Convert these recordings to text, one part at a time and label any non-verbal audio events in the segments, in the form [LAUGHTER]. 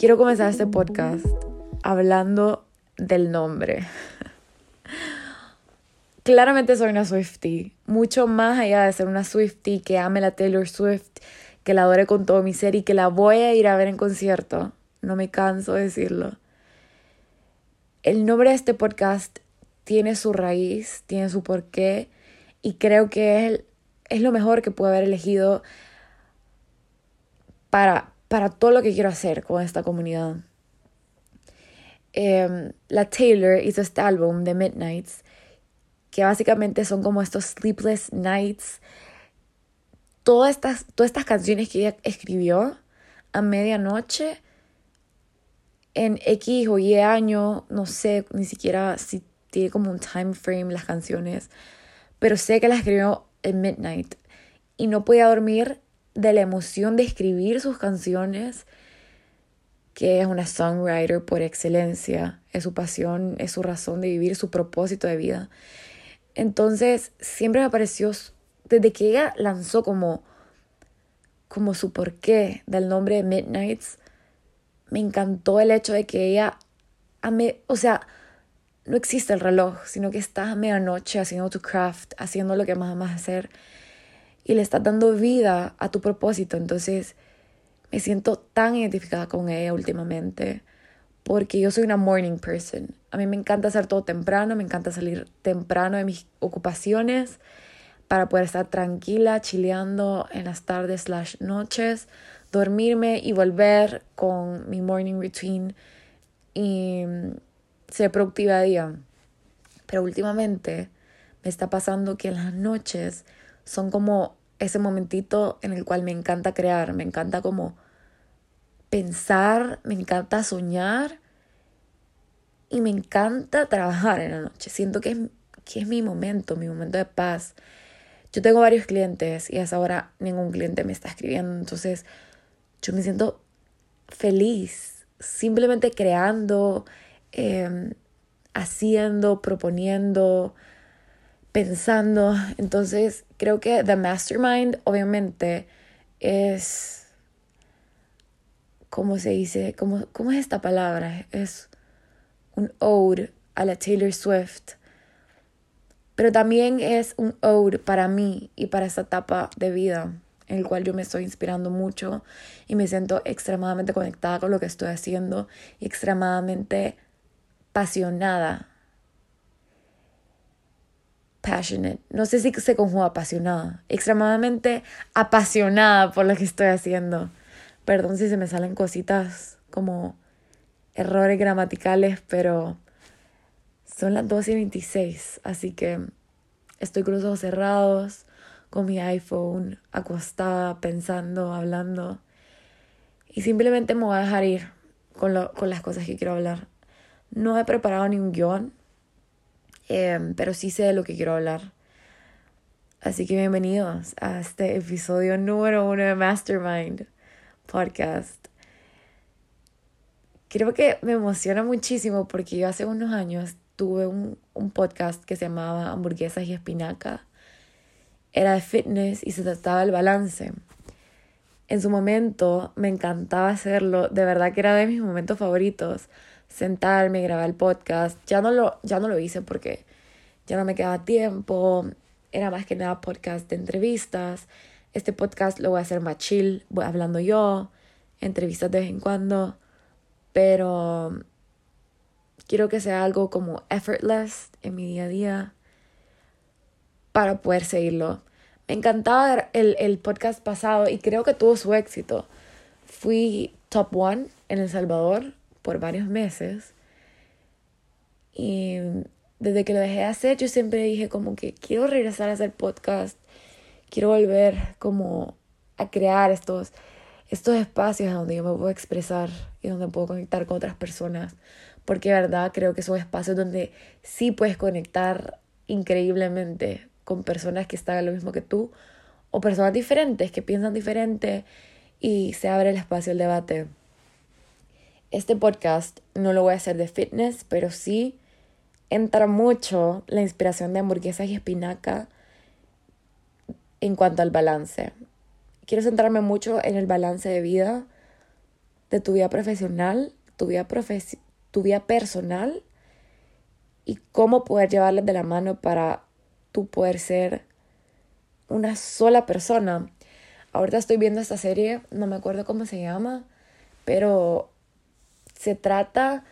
Quiero comenzar este podcast hablando del nombre. [LAUGHS] Claramente soy una Swiftie, mucho más allá de ser una Swiftie que ame la Taylor Swift, que la adore con todo mi ser y que la voy a ir a ver en concierto. No me canso de decirlo. El nombre de este podcast tiene su raíz, tiene su porqué y creo que es, es lo mejor que puedo haber elegido para, para todo lo que quiero hacer con esta comunidad. Em, la Taylor hizo este álbum de Midnights, que básicamente son como estos sleepless nights. Todas estas, todas estas canciones que ella escribió a medianoche en X o Y año, no sé ni siquiera si tiene como un time frame las canciones, pero sé que las escribió en midnight y no podía dormir de la emoción de escribir sus canciones, que es una songwriter por excelencia, es su pasión, es su razón de vivir, su propósito de vida. Entonces, siempre me pareció, desde que ella lanzó como, como su porqué del nombre de Midnights, me encantó el hecho de que ella, o sea, no existe el reloj, sino que estás a medianoche haciendo tu craft, haciendo lo que más amas hacer y le estás dando vida a tu propósito. Entonces, me siento tan identificada con ella últimamente porque yo soy una morning person. A mí me encanta hacer todo temprano, me encanta salir temprano de mis ocupaciones para poder estar tranquila, chileando en las tardes slash noches, dormirme y volver con mi morning routine y ser productiva día. Pero últimamente me está pasando que en las noches son como ese momentito en el cual me encanta crear, me encanta como pensar, me encanta soñar y me encanta trabajar en la noche. Siento que es, que es mi momento, mi momento de paz. Yo tengo varios clientes y a esa hora ningún cliente me está escribiendo, entonces yo me siento feliz, simplemente creando, em, haciendo, proponiendo, pensando. Entonces, creo que The Mastermind, obviamente, es. ¿Cómo se dice? ¿Cómo, cómo es esta palabra? Es un ode a la Taylor Swift. Pero también es un ode para mí y para esta etapa de vida en el cual yo me estoy inspirando mucho y me siento extremadamente conectada con lo que estoy haciendo y extremadamente apasionada. Passionate. No sé si se conjuga apasionada. Extremadamente apasionada por lo que estoy haciendo. Perdón si se me salen cositas como errores gramaticales, pero son las 12 y 26. Así que estoy con los ojos cerrados, con mi iPhone, acostada, pensando, hablando. Y simplemente me voy a dejar ir con, lo, con las cosas que quiero hablar. No he preparado ni un guion, em, pero sí sé de lo que quiero hablar. Así que bienvenidos a este episodio número uno de Mastermind Podcast. Creo que me emociona muchísimo porque yo hace unos años tuve un, un podcast que se llamaba Hamburguesas y Espinaca. Era de fitness y se trataba del balance. En su momento me encantaba hacerlo, de verdad que era de mis momentos favoritos sentarme, grabar el podcast. Ya no lo, ya no lo hice porque ya no me quedaba tiempo. Era más que nada podcast de entrevistas. Este podcast lo voy a hacer más chill, voy hablando yo, entrevistas de vez en cuando. Pero quiero que sea algo como effortless en mi día a día para poder seguirlo. Me encantaba el, el podcast pasado y creo que tuvo su éxito. Fui top one en El Salvador por varios meses. Y desde que lo dejé de hacer, yo siempre dije como que quiero regresar a hacer podcast, quiero volver como a crear estos, estos espacios donde yo me puedo expresar y donde puedo conectar con otras personas, porque de verdad creo que son espacios donde sí puedes conectar increíblemente con personas que están lo mismo que tú o personas diferentes que piensan diferente y se abre el espacio al debate. Este podcast no lo voy a hacer de fitness, pero sí entra mucho la inspiración de hamburguesas y espinaca en cuanto al balance. Quiero centrarme mucho en el balance de vida de tu vida profesional, tu vida, tu vida personal y cómo poder llevarles de la mano para tú poder ser una sola persona. Ahorita estoy viendo esta serie, no me acuerdo cómo se llama, pero se trata,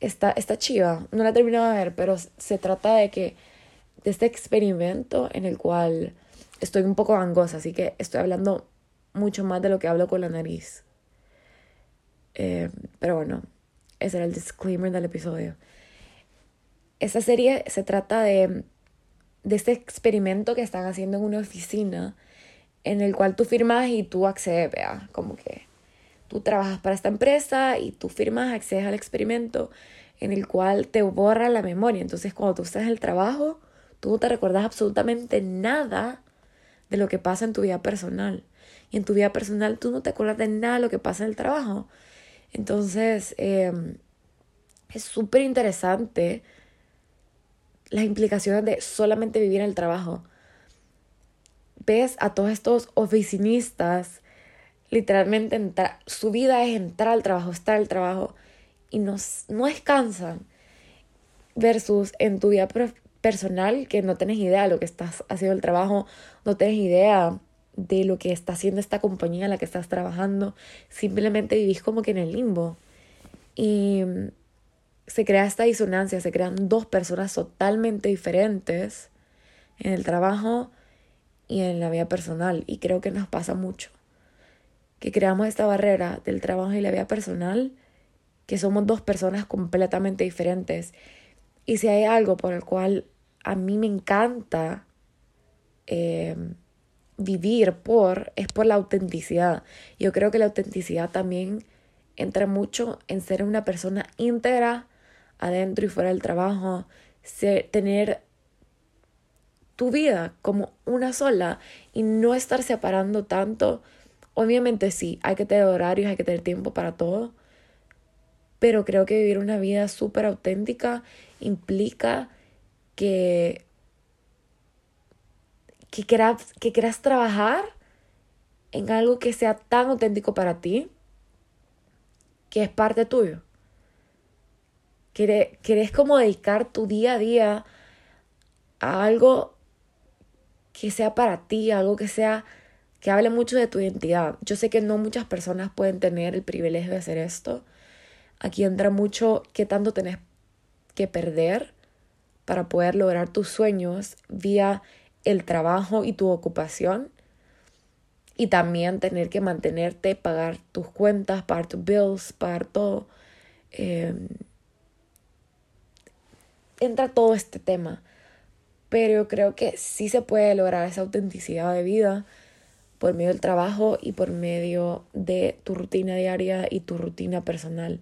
está, chiva, no la he terminado de ver, pero se trata de que, de este experimento en el cual estoy un poco gangosa, así que estoy hablando mucho más de lo que hablo con la nariz. Eh, pero bueno, ese era el disclaimer del episodio. Esta serie se trata de, de este experimento que están haciendo en una oficina en el cual tú firmas y tú accedes, vea, como que tú trabajas para esta empresa y tú firmas, accedes al experimento en el cual te borra la memoria. Entonces cuando tú estás en el trabajo, tú no te recuerdas absolutamente nada de lo que pasa en tu vida personal. Y en tu vida personal tú no te acuerdas de nada de lo que pasa en el trabajo. Entonces, em, es súper interesante las implicaciones de solamente vivir en el trabajo. Ves a todos estos oficinistas literalmente entrar, su vida es entrar al trabajo, estar al trabajo y no, no descansan. Versus en tu vida personal que no tienes idea de lo que estás haciendo el trabajo, no tienes idea de lo que está haciendo esta compañía en la que estás trabajando, simplemente vivís como que en el limbo. Y se crea esta disonancia, se crean dos personas totalmente diferentes en el trabajo y en la vida personal. Y creo que nos pasa mucho, que creamos esta barrera del trabajo y la vida personal, que somos dos personas completamente diferentes. Y si hay algo por el cual a mí me encanta eh, vivir por, es por la autenticidad. Yo creo que la autenticidad también entra mucho en ser una persona íntegra adentro y fuera del trabajo, tener tu vida como una sola y no estar separando tanto. Obviamente sí, hay que tener horarios, hay que tener tiempo para todo, pero creo que vivir una vida súper auténtica implica que, que, quieras, que quieras trabajar en algo que sea tan auténtico para ti, que es parte tuyo. Querés, como dedicar tu día a día a algo que sea para ti, algo que sea hable mucho de tu identidad. Yo sé que no muchas personas pueden tener el privilegio de hacer esto. Aquí entra mucho qué tanto tenés que perder para poder lograr tus sueños vía el trabajo y tu ocupación. Y también tener que mantenerte, pagar tus cuentas, pagar tus bills, pagar todo. Em, entra todo este tema. Pero yo creo que sí se puede lograr esa autenticidad de vida por medio del trabajo y por medio de tu rutina diaria y tu rutina personal.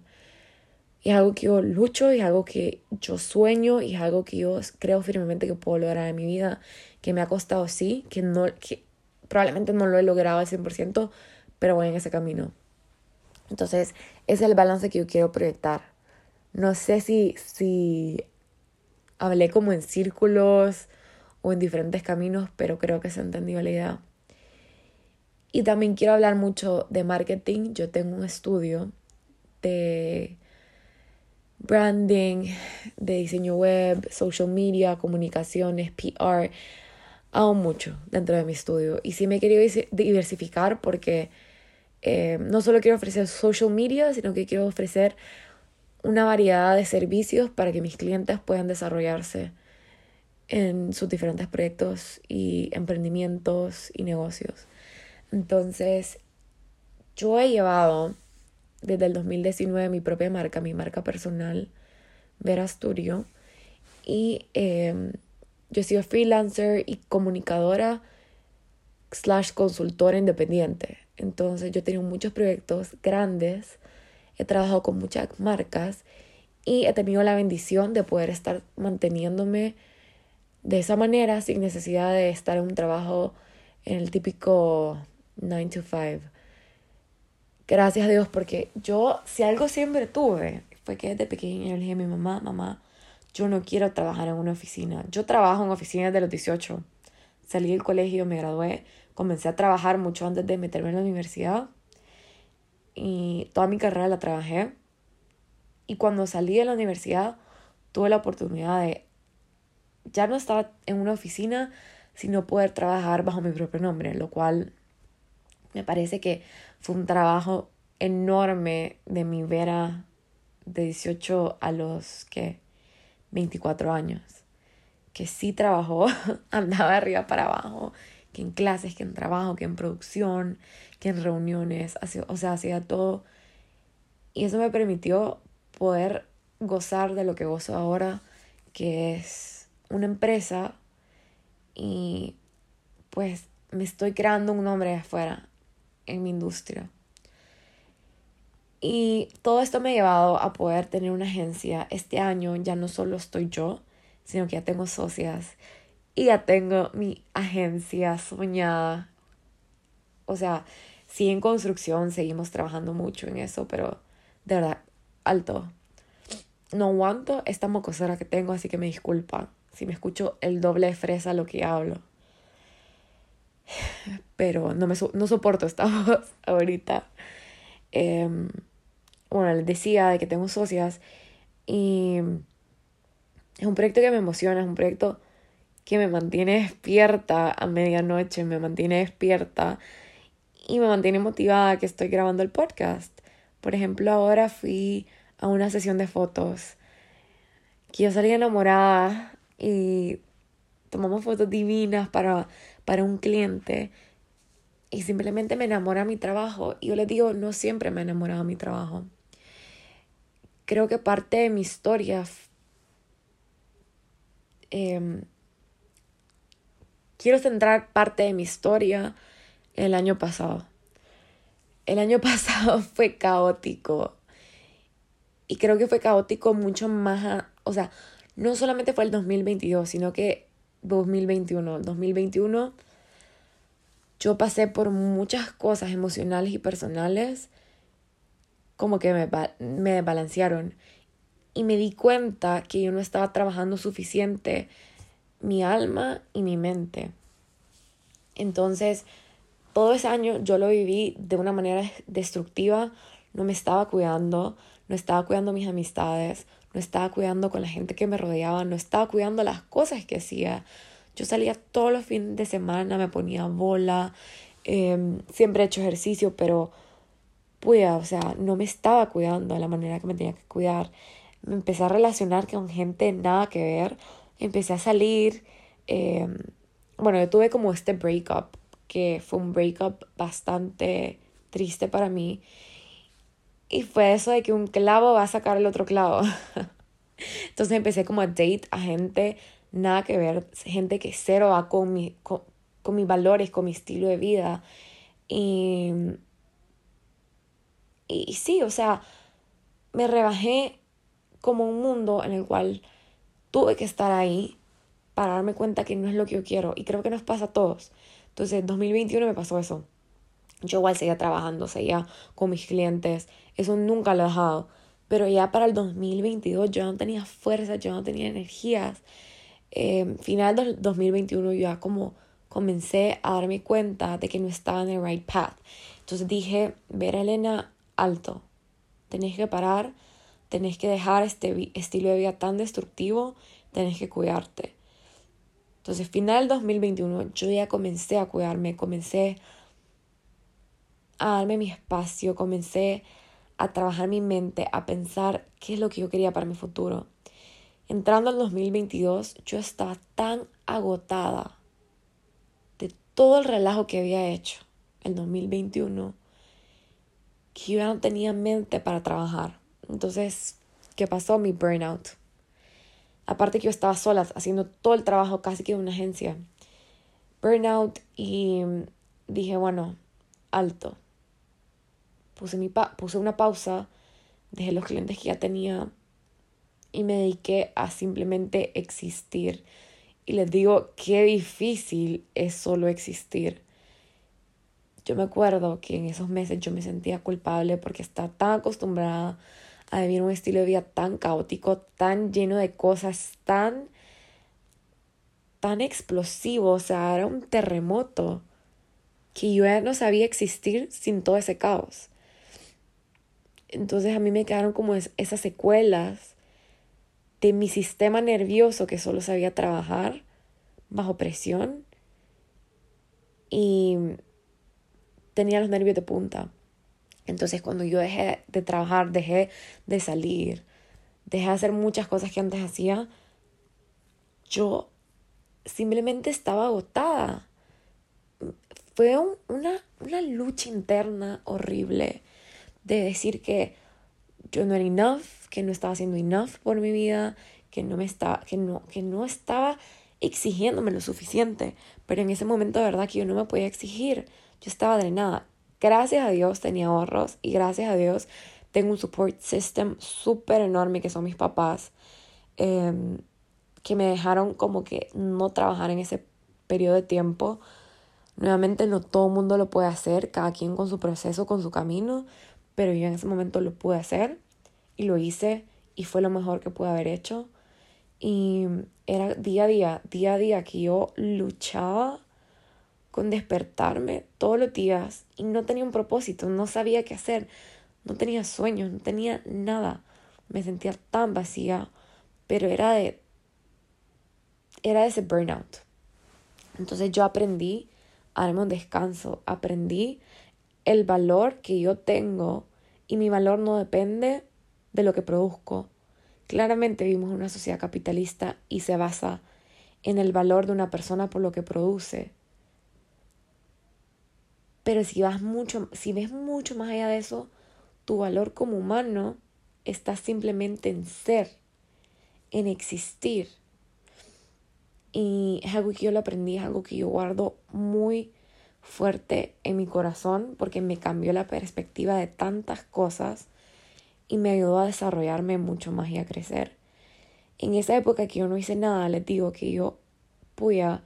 Y es algo que yo lucho, es algo que yo sueño, y es algo que yo creo firmemente que puedo lograr en mi vida, que me ha costado sí, que, no, que probablemente no lo he logrado al 100%, pero voy en ese camino. Entonces, ese es el balance que yo quiero proyectar. No sé si, si hablé como en círculos o en diferentes caminos, pero creo que se entendió la idea. Y también quiero hablar mucho de marketing. Yo tengo un estudio de branding, de diseño web, social media, comunicaciones, PR. Hago mucho dentro de mi estudio. Y sí me he querido diversificar porque eh, no solo quiero ofrecer social media, sino que quiero ofrecer una variedad de servicios para que mis clientes puedan desarrollarse en sus diferentes proyectos y emprendimientos y negocios. Entonces, yo he llevado desde el 2019 mi propia marca, mi marca personal, Vera Studio, y em, yo he sido freelancer y comunicadora slash consultora independiente. Entonces, yo he tenido muchos proyectos grandes he trabajado con muchas marcas y he tenido la bendición de poder estar manteniéndome de esa manera sin necesidad de estar en un trabajo en el típico 9 to 5. Gracias a Dios porque yo si algo siempre tuve fue que desde pequeña le dije a mi mamá, mamá, yo no quiero trabajar en una oficina. Yo trabajo en oficinas de los 18. Salí del colegio, me gradué, comencé a trabajar mucho antes de meterme en la universidad y toda mi carrera la trabajé. Y cuando salí de la universidad, tuve la oportunidad de ya no estar en una oficina, sino poder trabajar bajo mi propio nombre, lo cual me parece que fue un trabajo enorme de mi vera de 18 a los que 24 años, que sí trabajó, [LAUGHS] andaba de arriba para abajo, que en clases, que en trabajo, que en producción, que en reuniones, o sea, hacía todo. Y eso me permitió poder gozar de lo que gozo ahora, que es una empresa y pues me estoy creando un nombre afuera en mi industria. Y todo esto me ha llevado a poder tener una agencia. Este año ya no solo estoy yo, sino que ya tengo socias y ya tengo mi agencia soñada. O sea, sí en construcción seguimos trabajando mucho en eso, pero de verdad, alto. No aguanto esta mocosera que tengo, así que me disculpa si me escucho el doble de fresa lo que hablo. Pero no, me no soporto esta [LAUGHS] voz ahorita. Em, bueno, les decía de que tengo socias y es un proyecto que me emociona, es un proyecto que me mantiene despierta a medianoche, me mantiene despierta y me mantiene motivada que estoy grabando el podcast. Por ejemplo, ahora fui a una sesión de fotos que yo salí enamorada y tomamos fotos divinas para, para un cliente y simplemente me enamora mi trabajo. Y yo les digo, no siempre me ha enamorado mi trabajo. Creo que parte de mi historia eh, quiero centrar parte de mi historia el año pasado. El año [LAUGHS] pasado fue caótico. Y creo que fue caótico mucho más, o sea, no solamente fue el 2022, sino que 2021. 2021 yo pasé por muchas cosas emocionales y personales como que me, me desbalancearon. Y me di cuenta que yo no estaba trabajando suficiente mi alma y mi mente. Entonces, todo ese año yo lo viví de una manera destructiva, no me estaba cuidando, no estaba cuidando mis amistades, no estaba cuidando con la gente que me rodeaba, no estaba cuidando las cosas que hacía. Yo salía todos los fines de semana, me ponía bola, em, siempre he hecho ejercicio, pero pues, o sea, no me estaba cuidando de la manera que me tenía que cuidar. Me empecé a relacionar con gente nada que ver, empecé a salir. Em, bueno, yo tuve como este breakup, que fue un breakup bastante triste para mí. Y fue eso de que un clavo va a sacar el otro clavo. [LAUGHS] Entonces empecé como a date a gente nada que ver, gente que cero va con, mi, con, con mis valores, con mi estilo de vida. Y, y sí, o sea, me rebajé como un mundo en el cual tuve que estar ahí para darme cuenta que no es lo que yo quiero. Y creo que nos pasa a todos. Entonces, en 2021 me pasó eso. Yo igual seguía trabajando, seguía con mis clientes. Eso nunca lo he dejado. Pero ya para el 2022 yo no tenía fuerza, yo no tenía energías. Eh, final del 2021 yo ya como comencé a darme cuenta de que no estaba en el right path. Entonces dije, ver Elena, alto. Tenés que parar tenés que dejar este estilo de vida tan destructivo, tenés que cuidarte. Entonces, final 2021, yo ya comencé a cuidarme, comencé a darme mi espacio, comencé a trabajar mi mente, a pensar qué es lo que yo quería para mi futuro. Entrando al 2022, yo estaba tan agotada de todo el relajo que había hecho el 2021 que yo ya no tenía mente para trabajar. Entonces, ¿qué pasó? Mi burnout. Aparte que yo estaba sola haciendo todo el trabajo casi que de una agencia. Burnout y dije, bueno, alto. Puse, mi puse una pausa, dejé los clientes que ya tenía y me dediqué a simplemente existir. Y les digo, qué difícil es solo existir. Yo me acuerdo que en esos meses yo me sentía culpable porque estaba tan acostumbrada a vivir un estilo de vida tan caótico, tan lleno de cosas, tan, tan explosivo, o sea, era un terremoto que yo ya no sabía existir sin todo ese caos. Entonces a mí me quedaron como esas secuelas de mi sistema nervioso que solo sabía trabajar bajo presión y tenía los nervios de punta. Entonces cuando yo dejé de trabajar, dejé de salir, dejé de hacer muchas cosas que antes hacía, yo simplemente estaba agotada. Fue una, una lucha interna horrible de decir que yo no era enough, que no estaba haciendo enough por mi vida, que no me estaba, que no, que no estaba exigiéndome lo suficiente. Pero en ese momento de verdad que yo no me podía exigir. Yo estaba drenada. Gracias a Dios tenía ahorros y gracias a Dios tengo un support system súper enorme que son mis papás. Em, que me dejaron como que no trabajar en ese periodo de tiempo. Nuevamente no todo el mundo lo puede hacer, cada quien con su proceso, con su camino, pero yo en ese momento lo pude hacer y lo hice y fue lo mejor que pude haber hecho. Y era día a día, día a día que yo luchaba con despertarme todos los días y no tenía un propósito, no sabía qué hacer, no tenía sueños, no tenía nada. Me sentía tan vacía, pero era de era ese burnout. Entonces yo aprendí a darme un descanso, aprendí el valor que yo tengo y mi valor no depende de lo que produzco. Claramente vivimos en una sociedad capitalista y se basa en el valor de una persona por lo que produce. Pero si vas mucho, si ves mucho más allá de eso, tu valor como humano está simplemente en ser, en existir. Y es algo que yo lo aprendí, es algo que yo guardo muy fuerte en mi corazón porque me cambió la perspectiva de tantas cosas y me ayudó a desarrollarme mucho más y a crecer. En esa época que yo no hice nada, les digo que yo, puya,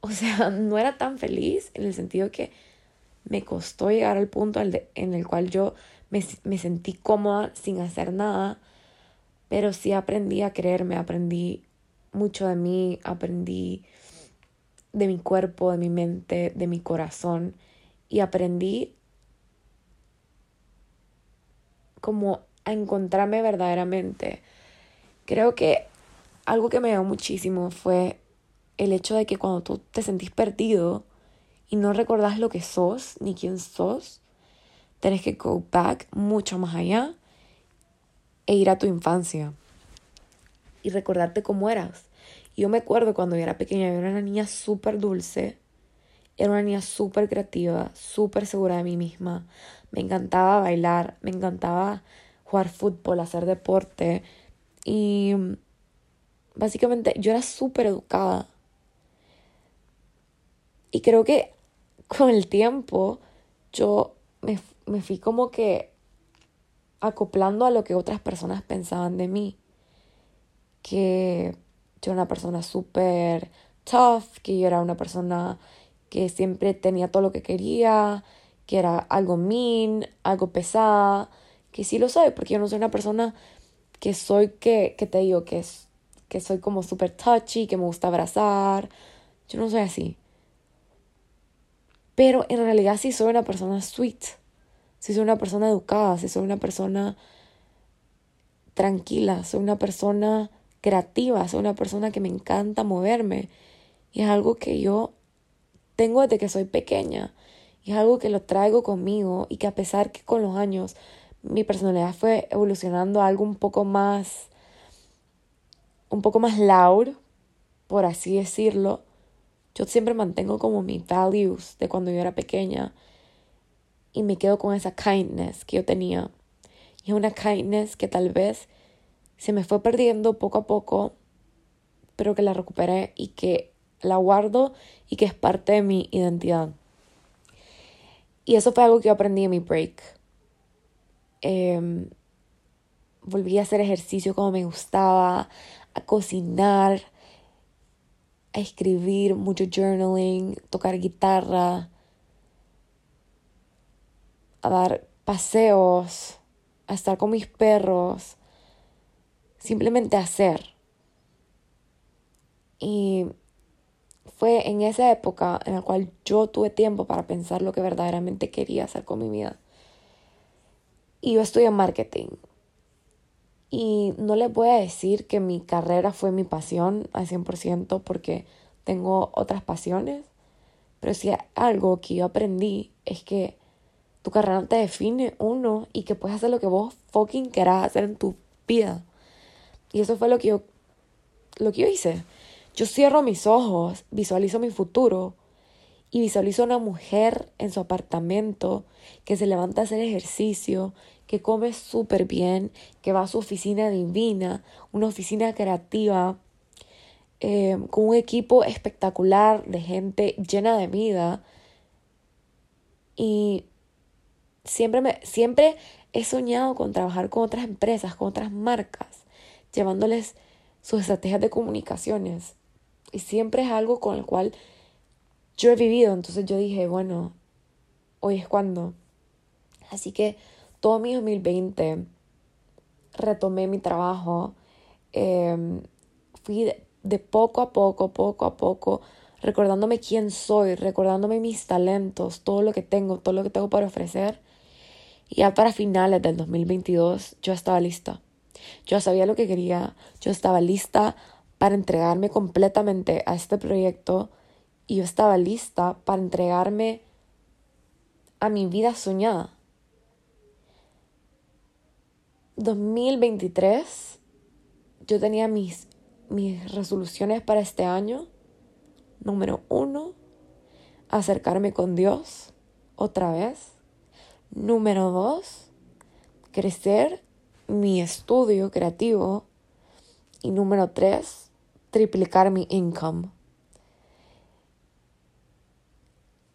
o sea, [LAUGHS] no era tan feliz en el sentido que me costó llegar al punto en el cual yo me, me sentí cómoda sin hacer nada, pero sí aprendí a creerme, aprendí mucho de mí, aprendí de mi cuerpo, de mi mente, de mi corazón y aprendí como a encontrarme verdaderamente. Creo que algo que me dio muchísimo fue el hecho de que cuando tú te sentís perdido y no recordás lo que sos ni quién sos, tenés que go back mucho más allá e ir a tu infancia y recordarte cómo eras. Yo me acuerdo cuando yo era pequeña, yo era una niña súper dulce, era una niña súper creativa, súper segura de mí misma. Me encantaba bailar, me encantaba jugar fútbol, hacer deporte. Y básicamente yo era súper educada. Y creo que con el tiempo yo me, me fui como que acoplando a lo que otras personas pensaban de mí. Que yo era una persona súper tough, que yo era una persona que siempre tenía todo lo que quería, que era algo mean, algo pesada, que sí lo soy, porque yo no soy una persona que soy que, que te digo, que, es, que soy como súper touchy, que me gusta abrazar, yo no soy así. Pero en realidad sí soy una persona sweet, sí soy una persona educada, sí soy una persona tranquila, soy una persona creativa, soy una persona que me encanta moverme. Y es algo que yo tengo desde que soy pequeña. Y es algo que lo traigo conmigo y que a pesar que con los años mi personalidad fue evolucionando a algo un poco más, un poco más loud, por así decirlo, yo siempre mantengo como mis values de cuando yo era pequeña y me quedo con esa kindness que yo tenía. Y es una kindness que tal vez se me fue perdiendo poco a poco, pero que la recuperé y que la guardo y que es parte de mi identidad. Y eso fue algo que yo aprendí en mi break. Em, volví a hacer ejercicio como me gustaba, a cocinar, a escribir, mucho journaling, tocar guitarra, a dar paseos, a estar con mis perros, simplemente hacer. Y fue en esa época en la cual yo tuve tiempo para pensar lo que verdaderamente quería hacer con mi vida. Y yo estudié marketing. Y no les voy a decir que mi carrera fue mi pasión al 100% porque tengo otras pasiones. Pero si algo que yo aprendí es que tu carrera te define uno y que puedes hacer lo que vos fucking querás hacer en tu vida. Y eso fue lo que yo, lo que yo hice. Yo cierro mis ojos, visualizo mi futuro y visualizo una mujer en su apartamento que se levanta a hacer ejercicio, que come súper bien, que va a su oficina divina, una oficina creativa, eh, con un equipo espectacular de gente llena de vida. Y siempre, me, siempre he soñado con trabajar con otras empresas, con otras marcas, llevándoles sus estrategias de comunicaciones. Y siempre es algo con el cual yo he vivido. Entonces yo dije, bueno, hoy es cuando. Así que todo mi 2020 retomé mi trabajo. Em, fui de poco a poco, poco a poco, recordándome quién soy, recordándome mis talentos, todo lo que tengo, todo lo que tengo para ofrecer. Y ya para finales del 2022 yo estaba lista. Yo sabía lo que quería, yo estaba lista para entregarme completamente a este proyecto y yo estaba lista para entregarme a mi vida soñada. 2023 yo tenía mis, mis resoluciones para este año. Número uno, acercarme con Dios otra vez. Número dos, crecer mi estudio creativo. Y número tres, triplicar mi income.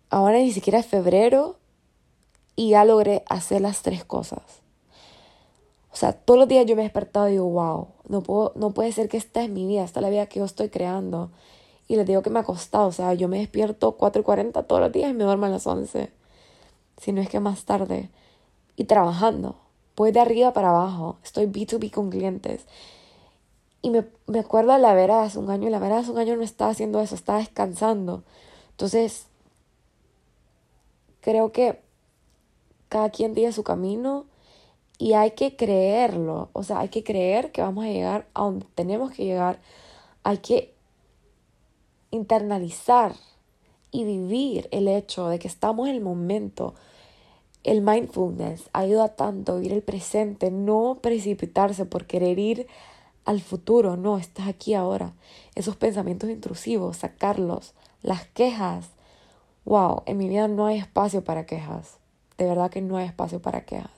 Ahora ni siquiera es febrero y ya logré hacer las tres cosas. O sea, todos los días yo me he despertado y digo, wow, no, puedo, no puede ser que esta es mi vida, esta es la vida que yo estoy creando. Y les digo que me ha costado, o sea, yo me despierto 4.40 todos los días y me duermo a las 11. Si no es que más tarde. Y trabajando. Voy de arriba para abajo. Estoy B2B con clientes. Y me, me acuerdo de la vera hace un año, y la vera hace un año no estaba haciendo eso, estaba descansando. Entonces, creo que cada quien tiene su camino y hay que creerlo. O sea, hay que creer que vamos a llegar a donde tenemos que llegar. Hay que internalizar y vivir el hecho de que estamos en el momento. El mindfulness ayuda tanto a vivir el presente, no precipitarse por querer ir al futuro, no, estás aquí ahora. Esos pensamientos intrusivos, sacarlos, las quejas. Wow, en mi vida no hay espacio para quejas. De verdad que no hay espacio para quejas.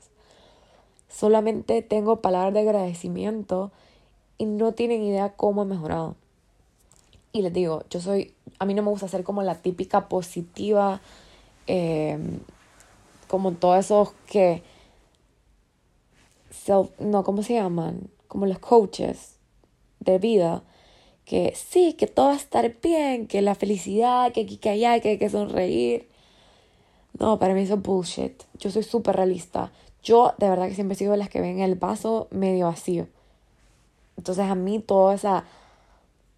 Solamente tengo palabras de agradecimiento y no tienen idea cómo he mejorado. Y les digo, yo soy, a mí no me gusta ser como la típica positiva, em, como todos esos que, no, ¿cómo se llaman? como los coaches de vida, que sí, que todo va a estar bien, que la felicidad, que aquí, que allá, que hay que sonreír. No, para mí eso es bullshit. Yo soy súper realista. Yo de verdad que siempre de las que ven el vaso medio vacío. Entonces a mí todo, esa,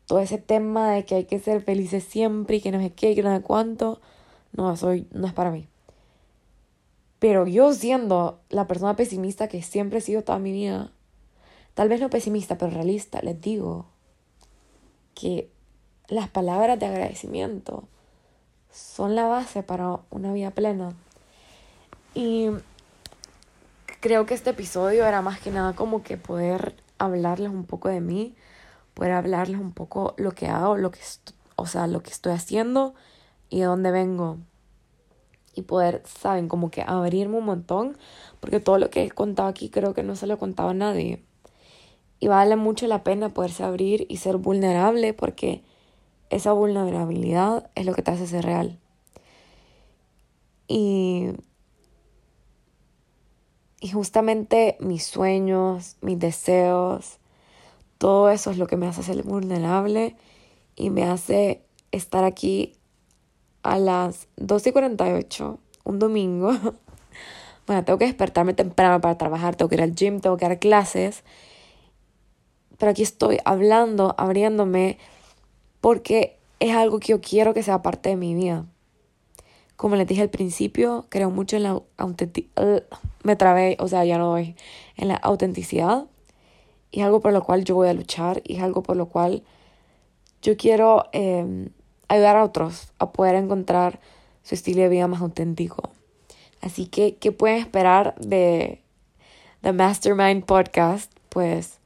todo ese tema de que hay que ser felices siempre y que no sé qué, que no sé cuánto, no, soy, no es para mí. Pero yo siendo la persona pesimista que siempre he sido toda mi vida, tal vez no pesimista, pero realista, les digo que las palabras de agradecimiento son la base para una vida plena. Y creo que este episodio era más que nada como que poder hablarles un poco de mí, poder hablarles un poco lo que hago, lo que o sea, lo que estoy haciendo y de dónde vengo. Y poder, saben, como que abrirme un montón, porque todo lo que he contado aquí creo que no se lo contaba a nadie. Y vale mucho la pena poderse abrir y ser vulnerable porque esa vulnerabilidad es lo que te hace ser real. Y, y justamente mis sueños, mis deseos, todo eso es lo que me hace ser vulnerable y me hace estar aquí a las 2 y 48, un domingo. [LAUGHS] bueno, tengo que despertarme temprano para trabajar, tengo que ir al gym, tengo que dar clases pero aquí estoy hablando, abriéndome, porque es algo que yo quiero que sea parte de mi vida. Como les dije al principio, creo mucho en la autenticidad. me trabé, o sea, ya no doy. En la autenticidad. Y es algo por lo cual yo voy a luchar. Y es algo por lo cual yo quiero em, ayudar a otros a poder encontrar su estilo de vida más auténtico. Así que, ¿qué pueden esperar de The Mastermind Podcast? Pues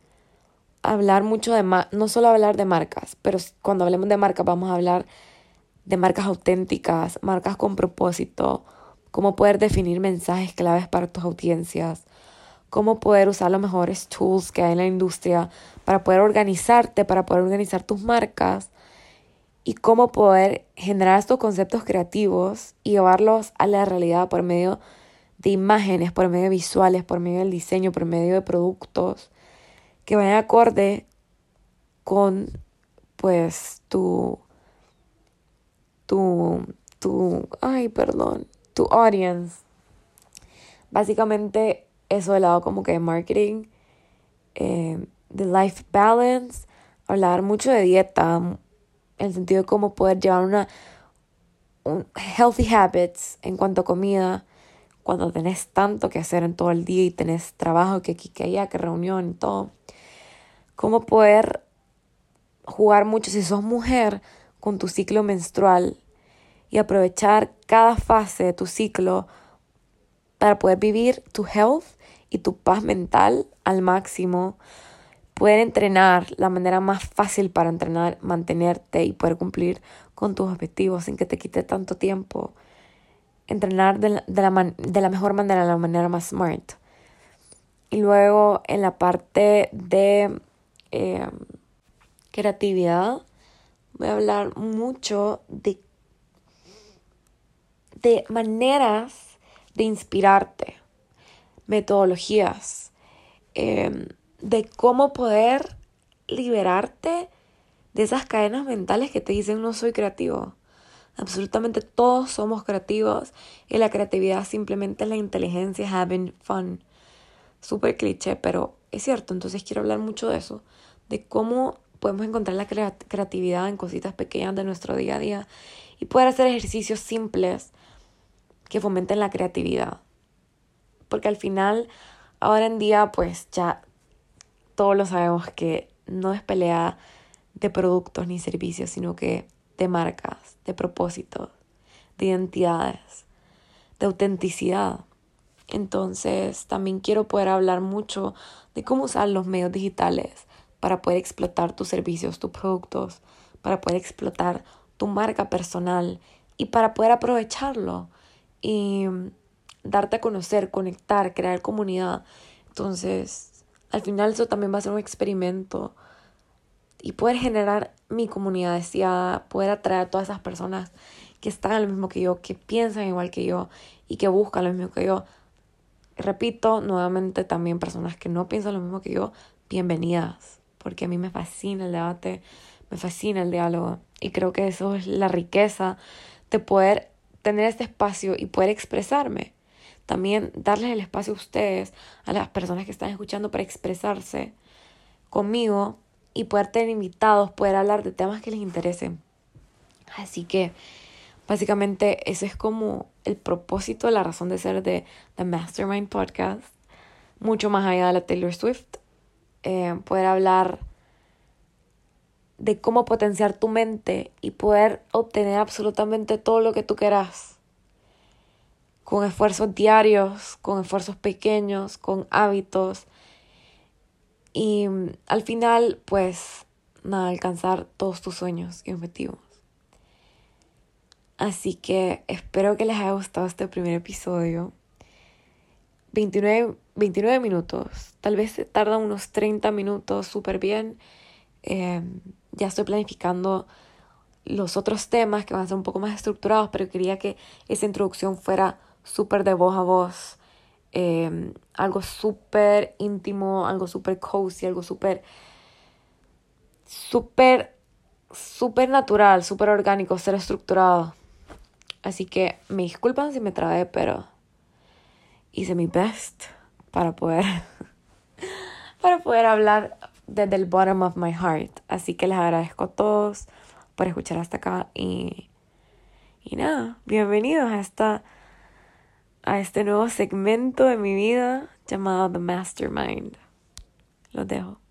hablar mucho de, no solo hablar de marcas, pero cuando hablemos de marcas vamos a hablar de marcas auténticas, marcas con propósito, cómo poder definir mensajes claves para tus audiencias, cómo poder usar los mejores tools que hay en la industria para poder organizarte, para poder organizar tus marcas y cómo poder generar estos conceptos creativos y llevarlos a la realidad por medio de imágenes, por medio de visuales, por medio del diseño, por medio de productos que vayan acorde con pues tu tu, tu, ay, perdón, tu audience. Básicamente eso del lado como que de marketing, eh, de life balance, hablar mucho de dieta, en el sentido de cómo poder llevar una un healthy habits en cuanto a comida, cuando tenés tanto que hacer en todo el día y tenés trabajo que aquí, que allá, que reunión y todo. Cómo poder jugar mucho si sos mujer, con tu ciclo menstrual y aprovechar cada fase de tu ciclo para poder vivir tu health y tu paz mental al máximo. Poder entrenar la manera más fácil para entrenar, mantenerte y poder cumplir con tus objetivos sin que te quite tanto tiempo. Entrenar de la, de la, mejor manera, de la manera más smart. Y luego en la parte de eh, creatividad, voy a hablar mucho de, de maneras de inspirarte, metodologías, em, de cómo poder liberarte de esas cadenas mentales que te dicen no soy creativo. Absolutamente todos somos creativos y la creatividad simplemente es la inteligencia, having fun. Súper cliché, pero es cierto. Entonces quiero hablar mucho de eso, de cómo podemos encontrar la creatividad en cositas pequeñas de nuestro día a día y poder hacer ejercicios simples que fomenten la creatividad. Porque al final, ahora en día, pues ya todos lo sabemos que no es pelea de productos ni servicios, sino que de marcas, de propósitos, de identidades, de autenticidad. Entonces, también quiero poder hablar mucho de cómo usar los medios digitales para poder explotar tus servicios, tus productos, para poder explotar tu marca personal y para poder aprovecharlo y darte a conocer, conectar, crear comunidad. Entonces, al final eso también va a ser un experimento y poder generar mi comunidad deseada, poder atraer a todas esas personas que están en lo mismo que yo, que piensan igual que yo y que buscan lo mismo que yo. Repito, nuevamente también personas que no piensan lo mismo que yo, bienvenidas porque a mí me fascina el debate, me fascina el diálogo y creo que eso es la riqueza de poder tener este espacio y poder expresarme. También darles el espacio a ustedes, a las personas que están escuchando para expresarse conmigo y poder tener invitados, poder hablar de temas que les interesen. Así que básicamente ese es como el propósito, la razón de ser de The Mastermind Podcast, mucho más allá de la Taylor Swift. Eh, poder hablar de cómo potenciar tu mente y poder obtener absolutamente todo lo que tú quieras. Con esfuerzos diarios, con esfuerzos pequeños, con hábitos. Y mm, al final, pues, nada, alcanzar todos tus sueños y objetivos. Así que espero que les haya gustado este primer episodio. 29, 29 minutos. Tal vez tarda unos 30 minutos súper bien. Eh, ya estoy planificando los otros temas que van a ser un poco más estructurados, pero quería que esa introducción fuera súper de voz a voz. Eh, algo súper íntimo, algo súper cozy, algo súper, súper, súper natural, súper orgánico, ser estructurado. Así que me disculpan si me trabé, pero hice mi best para poder [LAUGHS] para poder hablar desde el bottom of my heart. Así que les agradezco a todos por escuchar hasta acá y, Y nada, bienvenidos a esta a este nuevo segmento de mi vida llamado The Mastermind. Los dejo.